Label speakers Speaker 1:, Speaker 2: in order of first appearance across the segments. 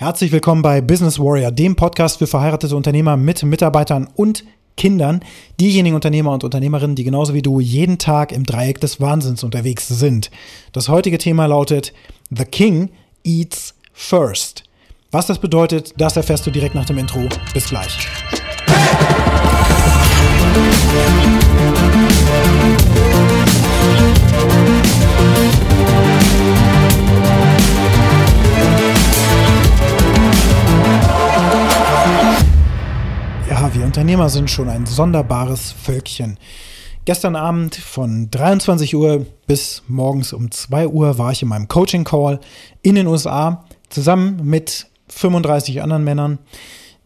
Speaker 1: Herzlich willkommen bei Business Warrior, dem Podcast für verheiratete Unternehmer mit Mitarbeitern und Kindern, diejenigen Unternehmer und Unternehmerinnen, die genauso wie du jeden Tag im Dreieck des Wahnsinns unterwegs sind. Das heutige Thema lautet The King Eats First. Was das bedeutet, das erfährst du direkt nach dem Intro. Bis gleich. Ja, Unternehmer sind schon ein sonderbares Völkchen. Gestern Abend von 23 Uhr bis morgens um 2 Uhr war ich in meinem Coaching Call in den USA zusammen mit 35 anderen Männern,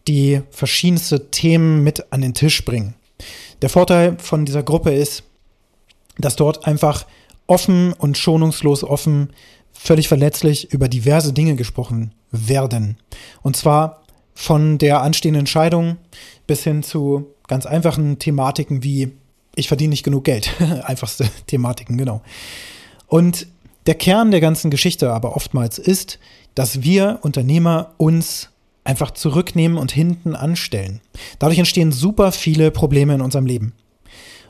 Speaker 1: die verschiedenste Themen mit an den Tisch bringen. Der Vorteil von dieser Gruppe ist, dass dort einfach offen und schonungslos offen, völlig verletzlich über diverse Dinge gesprochen werden. Und zwar von der anstehenden Scheidung bis hin zu ganz einfachen Thematiken wie ich verdiene nicht genug Geld. Einfachste Thematiken, genau. Und der Kern der ganzen Geschichte aber oftmals ist, dass wir Unternehmer uns einfach zurücknehmen und hinten anstellen. Dadurch entstehen super viele Probleme in unserem Leben.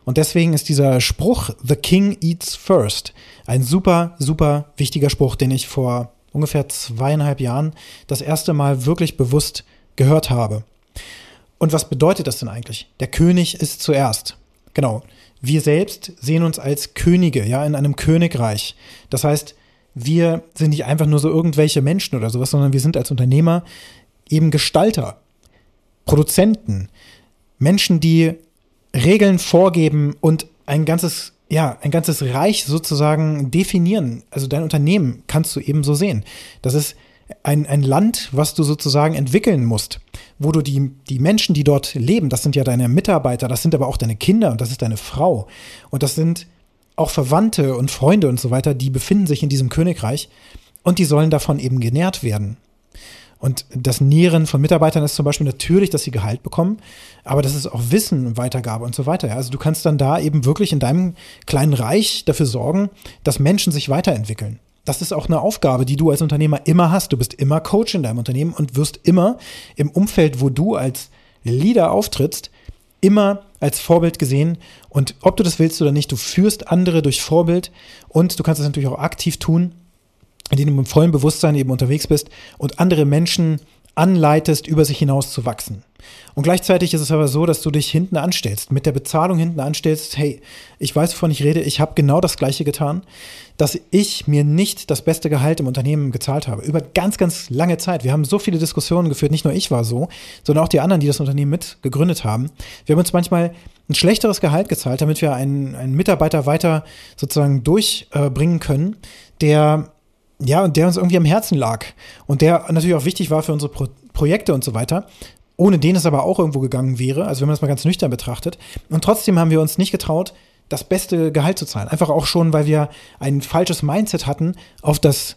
Speaker 1: Und deswegen ist dieser Spruch, The King Eats First, ein super, super wichtiger Spruch, den ich vor ungefähr zweieinhalb Jahren das erste Mal wirklich bewusst gehört habe. Und was bedeutet das denn eigentlich? Der König ist zuerst. Genau. Wir selbst sehen uns als Könige, ja, in einem Königreich. Das heißt, wir sind nicht einfach nur so irgendwelche Menschen oder sowas, sondern wir sind als Unternehmer eben Gestalter, Produzenten, Menschen, die Regeln vorgeben und ein ganzes, ja, ein ganzes Reich sozusagen definieren. Also dein Unternehmen kannst du eben so sehen. Das ist ein, ein Land, was du sozusagen entwickeln musst, wo du die, die Menschen, die dort leben, das sind ja deine Mitarbeiter, das sind aber auch deine Kinder und das ist deine Frau und das sind auch Verwandte und Freunde und so weiter, die befinden sich in diesem Königreich und die sollen davon eben genährt werden. Und das Nähren von Mitarbeitern ist zum Beispiel natürlich, dass sie Gehalt bekommen, aber das ist auch Wissen, Weitergabe und so weiter. Also du kannst dann da eben wirklich in deinem kleinen Reich dafür sorgen, dass Menschen sich weiterentwickeln. Das ist auch eine Aufgabe, die du als Unternehmer immer hast. Du bist immer Coach in deinem Unternehmen und wirst immer im Umfeld, wo du als Leader auftrittst, immer als Vorbild gesehen. Und ob du das willst oder nicht, du führst andere durch Vorbild und du kannst das natürlich auch aktiv tun, indem du im vollen Bewusstsein eben unterwegs bist und andere Menschen anleitest, über sich hinaus zu wachsen. Und gleichzeitig ist es aber so, dass du dich hinten anstellst, mit der Bezahlung hinten anstellst, hey, ich weiß, wovon ich rede, ich habe genau das gleiche getan, dass ich mir nicht das beste Gehalt im Unternehmen gezahlt habe. Über ganz, ganz lange Zeit. Wir haben so viele Diskussionen geführt, nicht nur ich war so, sondern auch die anderen, die das Unternehmen mit gegründet haben. Wir haben uns manchmal ein schlechteres Gehalt gezahlt, damit wir einen, einen Mitarbeiter weiter sozusagen durchbringen können, der ja, und der uns irgendwie am Herzen lag und der natürlich auch wichtig war für unsere Pro Projekte und so weiter, ohne den es aber auch irgendwo gegangen wäre, also wenn man das mal ganz nüchtern betrachtet. Und trotzdem haben wir uns nicht getraut, das beste Gehalt zu zahlen. Einfach auch schon, weil wir ein falsches Mindset hatten auf das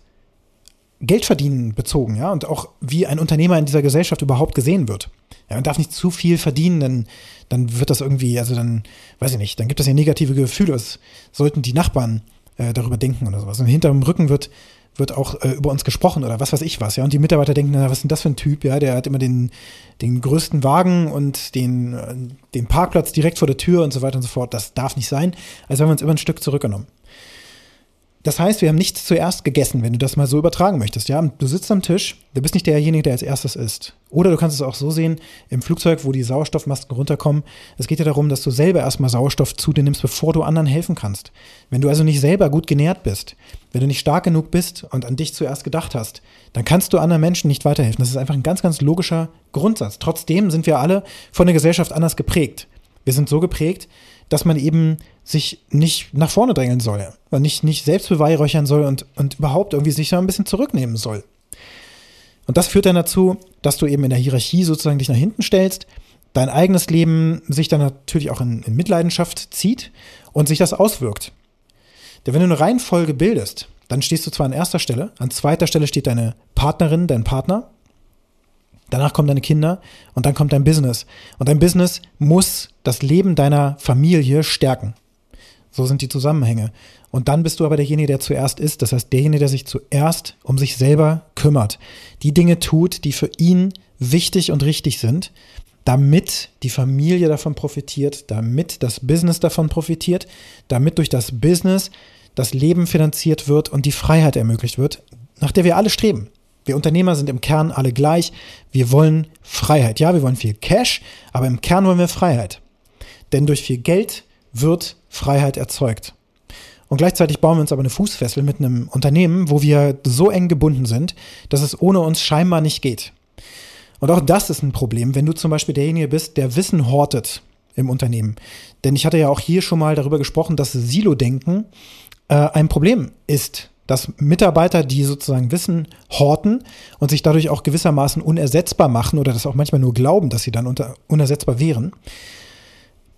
Speaker 1: Geldverdienen bezogen, ja, und auch wie ein Unternehmer in dieser Gesellschaft überhaupt gesehen wird. Ja, man darf nicht zu viel verdienen, dann, dann wird das irgendwie, also dann, weiß ich nicht, dann gibt es ja negative Gefühle. Das sollten die Nachbarn äh, darüber denken oder sowas. Und hinter dem Rücken wird wird auch äh, über uns gesprochen oder was weiß ich was, ja. Und die Mitarbeiter denken, na, was ist denn das für ein Typ, ja, der hat immer den, den größten Wagen und den, äh, den Parkplatz direkt vor der Tür und so weiter und so fort. Das darf nicht sein. Also haben wir uns immer ein Stück zurückgenommen. Das heißt, wir haben nichts zuerst gegessen, wenn du das mal so übertragen möchtest. Ja, du sitzt am Tisch, du bist nicht derjenige, der als erstes isst. Oder du kannst es auch so sehen, im Flugzeug, wo die Sauerstoffmasken runterkommen. Es geht ja darum, dass du selber erstmal Sauerstoff zu dir nimmst, bevor du anderen helfen kannst. Wenn du also nicht selber gut genährt bist, wenn du nicht stark genug bist und an dich zuerst gedacht hast, dann kannst du anderen Menschen nicht weiterhelfen. Das ist einfach ein ganz, ganz logischer Grundsatz. Trotzdem sind wir alle von der Gesellschaft anders geprägt. Wir sind so geprägt, dass man eben sich nicht nach vorne drängeln soll, nicht, nicht selbst beweihräuchern soll und, und überhaupt irgendwie sich da ein bisschen zurücknehmen soll. Und das führt dann dazu, dass du eben in der Hierarchie sozusagen dich nach hinten stellst, dein eigenes Leben sich dann natürlich auch in, in Mitleidenschaft zieht und sich das auswirkt. Denn wenn du eine Reihenfolge bildest, dann stehst du zwar an erster Stelle, an zweiter Stelle steht deine Partnerin, dein Partner, Danach kommen deine Kinder und dann kommt dein Business. Und dein Business muss das Leben deiner Familie stärken. So sind die Zusammenhänge. Und dann bist du aber derjenige, der zuerst ist. Das heißt, derjenige, der sich zuerst um sich selber kümmert. Die Dinge tut, die für ihn wichtig und richtig sind, damit die Familie davon profitiert, damit das Business davon profitiert, damit durch das Business das Leben finanziert wird und die Freiheit ermöglicht wird, nach der wir alle streben. Wir Unternehmer sind im Kern alle gleich. Wir wollen Freiheit. Ja, wir wollen viel Cash, aber im Kern wollen wir Freiheit. Denn durch viel Geld wird Freiheit erzeugt. Und gleichzeitig bauen wir uns aber eine Fußfessel mit einem Unternehmen, wo wir so eng gebunden sind, dass es ohne uns scheinbar nicht geht. Und auch das ist ein Problem, wenn du zum Beispiel derjenige bist, der Wissen hortet im Unternehmen. Denn ich hatte ja auch hier schon mal darüber gesprochen, dass Silo-Denken äh, ein Problem ist. Dass Mitarbeiter, die sozusagen Wissen horten und sich dadurch auch gewissermaßen unersetzbar machen oder das auch manchmal nur glauben, dass sie dann unter, unersetzbar wären,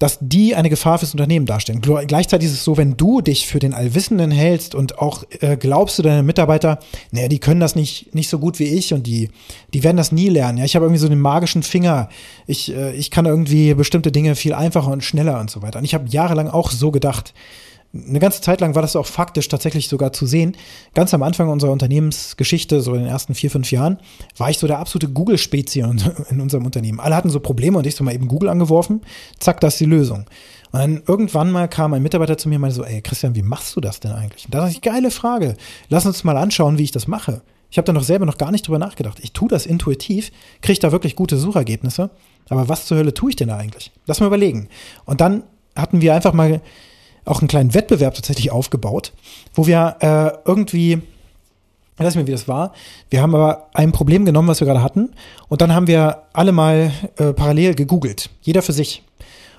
Speaker 1: dass die eine Gefahr fürs Unternehmen darstellen. Gleichzeitig ist es so, wenn du dich für den Allwissenden hältst und auch äh, glaubst du deine Mitarbeiter, naja, die können das nicht, nicht so gut wie ich und die, die werden das nie lernen. Ja, ich habe irgendwie so den magischen Finger. Ich, äh, ich kann irgendwie bestimmte Dinge viel einfacher und schneller und so weiter. Und ich habe jahrelang auch so gedacht eine ganze Zeit lang war das auch faktisch tatsächlich sogar zu sehen. Ganz am Anfang unserer Unternehmensgeschichte, so in den ersten vier, fünf Jahren, war ich so der absolute Google-Spezi in unserem Unternehmen. Alle hatten so Probleme und ich so mal eben Google angeworfen, zack, das ist die Lösung. Und dann irgendwann mal kam ein Mitarbeiter zu mir und meinte so, ey Christian, wie machst du das denn eigentlich? Und da dachte ich, geile Frage. Lass uns mal anschauen, wie ich das mache. Ich habe da noch selber noch gar nicht drüber nachgedacht. Ich tue das intuitiv, kriege da wirklich gute Suchergebnisse. Aber was zur Hölle tue ich denn da eigentlich? Lass mal überlegen. Und dann hatten wir einfach mal auch einen kleinen Wettbewerb tatsächlich aufgebaut, wo wir äh, irgendwie, ich weiß nicht wie das war. Wir haben aber ein Problem genommen, was wir gerade hatten, und dann haben wir alle mal äh, parallel gegoogelt, jeder für sich.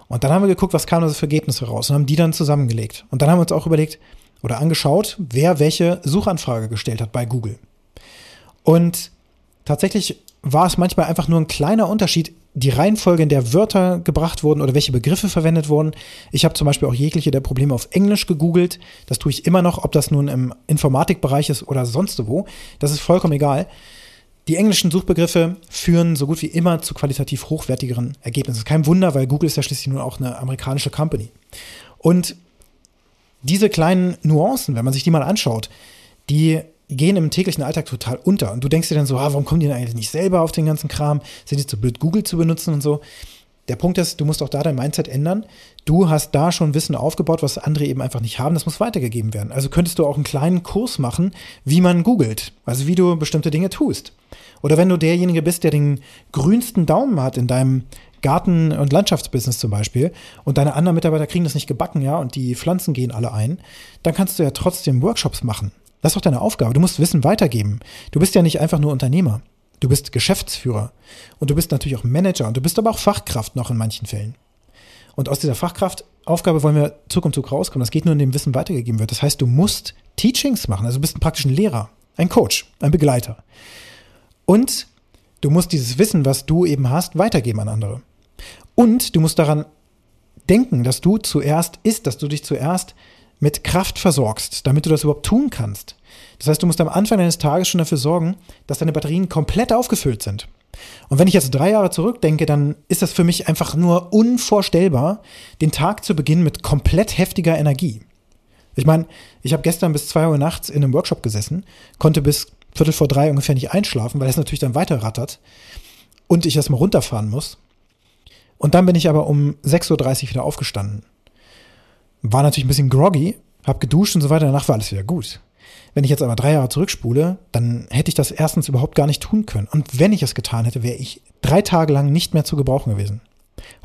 Speaker 1: Und dann haben wir geguckt, was kam da für Ergebnisse raus und haben die dann zusammengelegt. Und dann haben wir uns auch überlegt oder angeschaut, wer welche Suchanfrage gestellt hat bei Google. Und tatsächlich war es manchmal einfach nur ein kleiner Unterschied die Reihenfolge, in der Wörter gebracht wurden oder welche Begriffe verwendet wurden. Ich habe zum Beispiel auch jegliche der Probleme auf Englisch gegoogelt. Das tue ich immer noch, ob das nun im Informatikbereich ist oder sonst wo. Das ist vollkommen egal. Die englischen Suchbegriffe führen so gut wie immer zu qualitativ hochwertigeren Ergebnissen. Kein Wunder, weil Google ist ja schließlich nur auch eine amerikanische Company. Und diese kleinen Nuancen, wenn man sich die mal anschaut, die gehen im täglichen Alltag total unter. Und du denkst dir dann so, ah, warum kommen die denn eigentlich nicht selber auf den ganzen Kram? Sind die zu blöd, Google zu benutzen und so? Der Punkt ist, du musst auch da dein Mindset ändern. Du hast da schon Wissen aufgebaut, was andere eben einfach nicht haben. Das muss weitergegeben werden. Also könntest du auch einen kleinen Kurs machen, wie man googelt. Also wie du bestimmte Dinge tust. Oder wenn du derjenige bist, der den grünsten Daumen hat in deinem Garten- und Landschaftsbusiness zum Beispiel und deine anderen Mitarbeiter kriegen das nicht gebacken, ja, und die Pflanzen gehen alle ein, dann kannst du ja trotzdem Workshops machen. Das ist doch deine Aufgabe. Du musst Wissen weitergeben. Du bist ja nicht einfach nur Unternehmer. Du bist Geschäftsführer. Und du bist natürlich auch Manager. Und du bist aber auch Fachkraft noch in manchen Fällen. Und aus dieser Fachkraftaufgabe wollen wir Zug um Zug rauskommen. Das geht nur, indem Wissen weitergegeben wird. Das heißt, du musst Teachings machen. Also du bist praktisch ein Lehrer, ein Coach, ein Begleiter. Und du musst dieses Wissen, was du eben hast, weitergeben an andere. Und du musst daran denken, dass du zuerst ist, dass du dich zuerst mit Kraft versorgst, damit du das überhaupt tun kannst. Das heißt, du musst am Anfang deines Tages schon dafür sorgen, dass deine Batterien komplett aufgefüllt sind. Und wenn ich jetzt drei Jahre zurückdenke, dann ist das für mich einfach nur unvorstellbar, den Tag zu beginnen mit komplett heftiger Energie. Ich meine, ich habe gestern bis zwei Uhr nachts in einem Workshop gesessen, konnte bis Viertel vor drei ungefähr nicht einschlafen, weil es natürlich dann weiter rattert und ich erstmal runterfahren muss. Und dann bin ich aber um 6.30 Uhr wieder aufgestanden war natürlich ein bisschen groggy, hab geduscht und so weiter, danach war alles wieder gut. Wenn ich jetzt aber drei Jahre zurückspule, dann hätte ich das erstens überhaupt gar nicht tun können. Und wenn ich es getan hätte, wäre ich drei Tage lang nicht mehr zu gebrauchen gewesen.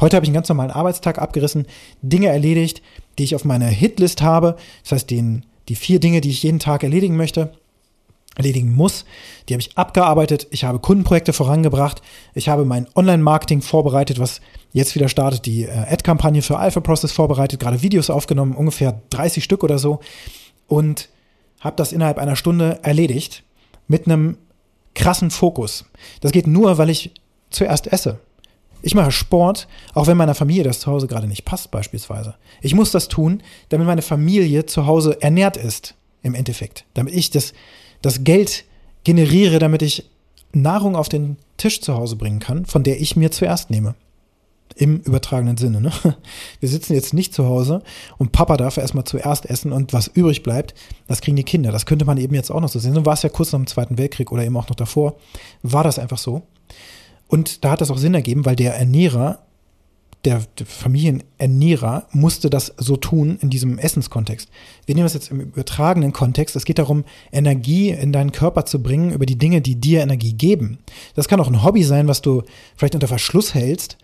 Speaker 1: Heute habe ich einen ganz normalen Arbeitstag abgerissen, Dinge erledigt, die ich auf meiner Hitlist habe. Das heißt, den, die vier Dinge, die ich jeden Tag erledigen möchte, erledigen muss. Die habe ich abgearbeitet. Ich habe Kundenprojekte vorangebracht. Ich habe mein Online-Marketing vorbereitet, was jetzt wieder startet. Die äh, Ad-Kampagne für Alpha Process vorbereitet, gerade Videos aufgenommen, ungefähr 30 Stück oder so. Und habe das innerhalb einer Stunde erledigt mit einem krassen Fokus. Das geht nur, weil ich zuerst esse. Ich mache Sport, auch wenn meiner Familie das zu Hause gerade nicht passt, beispielsweise. Ich muss das tun, damit meine Familie zu Hause ernährt ist, im Endeffekt. Damit ich das, das Geld generiere, damit ich Nahrung auf den Tisch zu Hause bringen kann, von der ich mir zuerst nehme. Im übertragenen Sinne. Ne? Wir sitzen jetzt nicht zu Hause und Papa darf erstmal zuerst essen und was übrig bleibt, das kriegen die Kinder. Das könnte man eben jetzt auch noch so sehen. So war es ja kurz nach dem Zweiten Weltkrieg oder eben auch noch davor. War das einfach so. Und da hat das auch Sinn ergeben, weil der Ernährer der, der Familienernährer musste das so tun in diesem Essenskontext. Wir nehmen das jetzt im übertragenen Kontext. Es geht darum, Energie in deinen Körper zu bringen über die Dinge, die dir Energie geben. Das kann auch ein Hobby sein, was du vielleicht unter Verschluss hältst,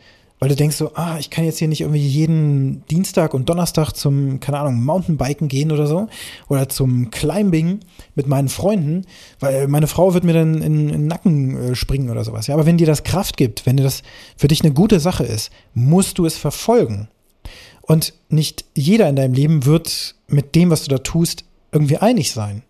Speaker 1: weil du denkst so, ah, ich kann jetzt hier nicht irgendwie jeden Dienstag und Donnerstag zum, keine Ahnung, Mountainbiken gehen oder so oder zum Climbing mit meinen Freunden, weil meine Frau wird mir dann in, in den Nacken äh, springen oder sowas. Ja, aber wenn dir das Kraft gibt, wenn dir das für dich eine gute Sache ist, musst du es verfolgen. Und nicht jeder in deinem Leben wird mit dem, was du da tust, irgendwie einig sein.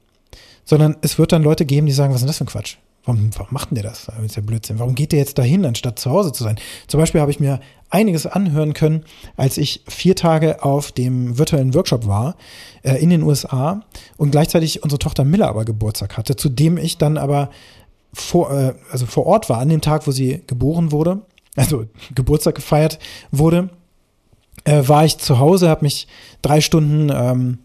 Speaker 1: Sondern es wird dann Leute geben, die sagen, was ist denn das für ein Quatsch? Warum, warum macht denn der das? Das ist ja Blödsinn. Warum geht der jetzt dahin, anstatt zu Hause zu sein? Zum Beispiel habe ich mir einiges anhören können, als ich vier Tage auf dem virtuellen Workshop war äh, in den USA und gleichzeitig unsere Tochter Miller aber Geburtstag hatte, zu dem ich dann aber vor, äh, also vor Ort war, an dem Tag, wo sie geboren wurde, also Geburtstag gefeiert wurde, äh, war ich zu Hause, habe mich drei Stunden ähm,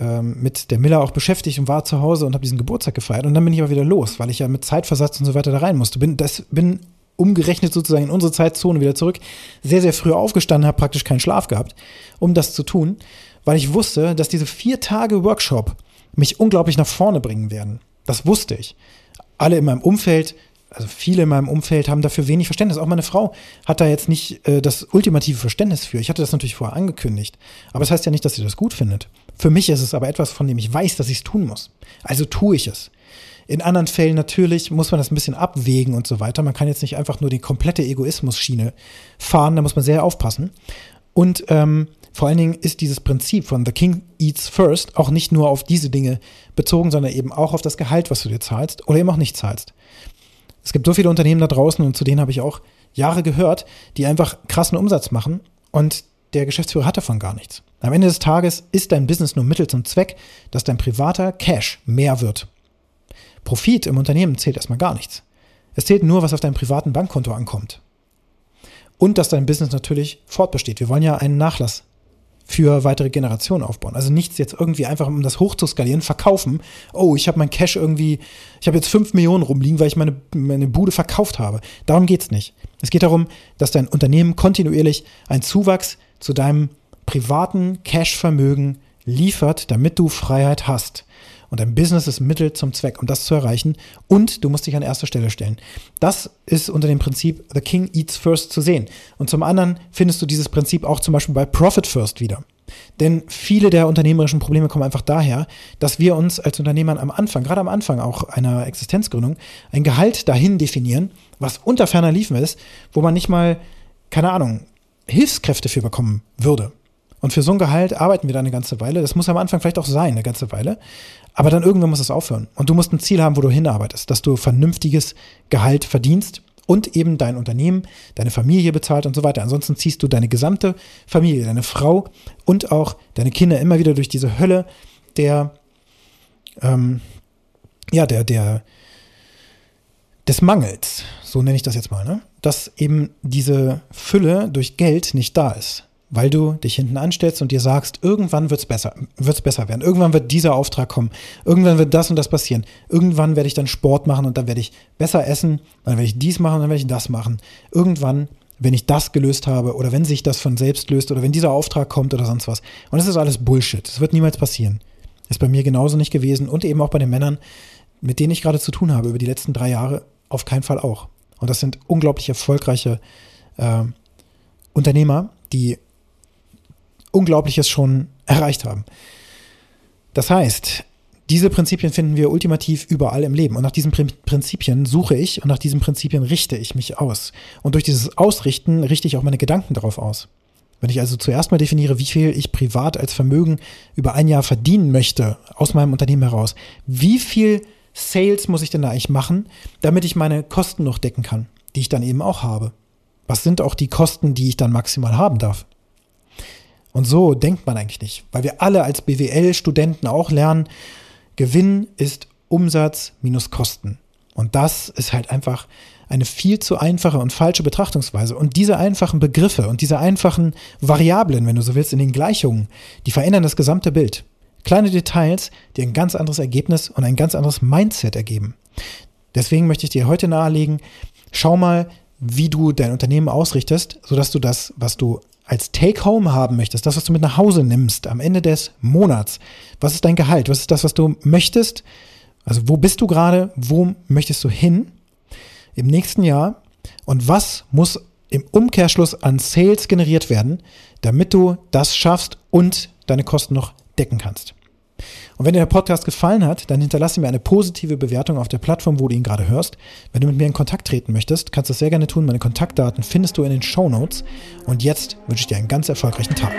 Speaker 1: ähm, mit der Miller auch beschäftigt und war zu Hause und habe diesen Geburtstag gefeiert. Und dann bin ich aber wieder los, weil ich ja mit Zeitversatz und so weiter da rein musste. Bin, das, bin umgerechnet sozusagen in unsere Zeitzone wieder zurück, sehr, sehr früh aufgestanden, habe praktisch keinen Schlaf gehabt, um das zu tun, weil ich wusste, dass diese vier Tage Workshop mich unglaublich nach vorne bringen werden. Das wusste ich. Alle in meinem Umfeld also viele in meinem Umfeld haben dafür wenig Verständnis. Auch meine Frau hat da jetzt nicht äh, das ultimative Verständnis für. Ich hatte das natürlich vorher angekündigt. Aber das heißt ja nicht, dass sie das gut findet. Für mich ist es aber etwas, von dem ich weiß, dass ich es tun muss. Also tue ich es. In anderen Fällen natürlich muss man das ein bisschen abwägen und so weiter. Man kann jetzt nicht einfach nur die komplette Egoismus-Schiene fahren, da muss man sehr aufpassen. Und ähm, vor allen Dingen ist dieses Prinzip von The King Eats First auch nicht nur auf diese Dinge bezogen, sondern eben auch auf das Gehalt, was du dir zahlst oder eben auch nicht zahlst. Es gibt so viele Unternehmen da draußen und zu denen habe ich auch Jahre gehört, die einfach krassen Umsatz machen und der Geschäftsführer hat davon gar nichts. Am Ende des Tages ist dein Business nur Mittel zum Zweck, dass dein privater Cash mehr wird. Profit im Unternehmen zählt erstmal gar nichts. Es zählt nur, was auf deinem privaten Bankkonto ankommt. Und dass dein Business natürlich fortbesteht. Wir wollen ja einen Nachlass für weitere Generationen aufbauen. Also nichts jetzt irgendwie einfach, um das hochzuskalieren, verkaufen. Oh, ich habe mein Cash irgendwie, ich habe jetzt fünf Millionen rumliegen, weil ich meine, meine Bude verkauft habe. Darum geht es nicht. Es geht darum, dass dein Unternehmen kontinuierlich einen Zuwachs zu deinem privaten Cash-Vermögen liefert, damit du Freiheit hast. Und dein Business ist Mittel zum Zweck, um das zu erreichen. Und du musst dich an erster Stelle stellen. Das ist unter dem Prinzip The King Eats First zu sehen. Und zum anderen findest du dieses Prinzip auch zum Beispiel bei Profit First wieder. Denn viele der unternehmerischen Probleme kommen einfach daher, dass wir uns als Unternehmern am Anfang, gerade am Anfang auch einer Existenzgründung, ein Gehalt dahin definieren, was unter ferner Liefen ist, wo man nicht mal, keine Ahnung, Hilfskräfte für bekommen würde. Und für so ein Gehalt arbeiten wir da eine ganze Weile. Das muss am Anfang vielleicht auch sein, eine ganze Weile. Aber dann irgendwann muss es aufhören. Und du musst ein Ziel haben, wo du hinarbeitest, dass du vernünftiges Gehalt verdienst und eben dein Unternehmen, deine Familie bezahlt und so weiter. Ansonsten ziehst du deine gesamte Familie, deine Frau und auch deine Kinder immer wieder durch diese Hölle der, ähm, ja, der, der, des Mangels, so nenne ich das jetzt mal, ne? dass eben diese Fülle durch Geld nicht da ist weil du dich hinten anstellst und dir sagst, irgendwann wird's besser, wird's besser werden. Irgendwann wird dieser Auftrag kommen. Irgendwann wird das und das passieren. Irgendwann werde ich dann Sport machen und dann werde ich besser essen. Dann werde ich dies machen und dann werde ich das machen. Irgendwann, wenn ich das gelöst habe oder wenn sich das von selbst löst oder wenn dieser Auftrag kommt oder sonst was. Und das ist alles Bullshit. Das wird niemals passieren. Ist bei mir genauso nicht gewesen und eben auch bei den Männern, mit denen ich gerade zu tun habe über die letzten drei Jahre, auf keinen Fall auch. Und das sind unglaublich erfolgreiche äh, Unternehmer, die Unglaubliches schon erreicht haben. Das heißt, diese Prinzipien finden wir ultimativ überall im Leben. Und nach diesen Prinzipien suche ich und nach diesen Prinzipien richte ich mich aus. Und durch dieses Ausrichten richte ich auch meine Gedanken darauf aus. Wenn ich also zuerst mal definiere, wie viel ich privat als Vermögen über ein Jahr verdienen möchte aus meinem Unternehmen heraus, wie viel Sales muss ich denn da eigentlich machen, damit ich meine Kosten noch decken kann, die ich dann eben auch habe? Was sind auch die Kosten, die ich dann maximal haben darf? Und so denkt man eigentlich nicht, weil wir alle als BWL-Studenten auch lernen, Gewinn ist Umsatz minus Kosten. Und das ist halt einfach eine viel zu einfache und falsche Betrachtungsweise. Und diese einfachen Begriffe und diese einfachen Variablen, wenn du so willst, in den Gleichungen, die verändern das gesamte Bild. Kleine Details, die ein ganz anderes Ergebnis und ein ganz anderes Mindset ergeben. Deswegen möchte ich dir heute nahelegen, schau mal, wie du dein Unternehmen ausrichtest, sodass du das, was du als Take-Home haben möchtest, das, was du mit nach Hause nimmst am Ende des Monats, was ist dein Gehalt, was ist das, was du möchtest, also wo bist du gerade, wo möchtest du hin? Im nächsten Jahr? Und was muss im Umkehrschluss an Sales generiert werden, damit du das schaffst und deine Kosten noch decken kannst. Und wenn dir der Podcast gefallen hat, dann hinterlasse mir eine positive Bewertung auf der Plattform, wo du ihn gerade hörst. Wenn du mit mir in Kontakt treten möchtest, kannst du das sehr gerne tun. Meine Kontaktdaten findest du in den Show Notes. Und jetzt wünsche ich dir einen ganz erfolgreichen Tag.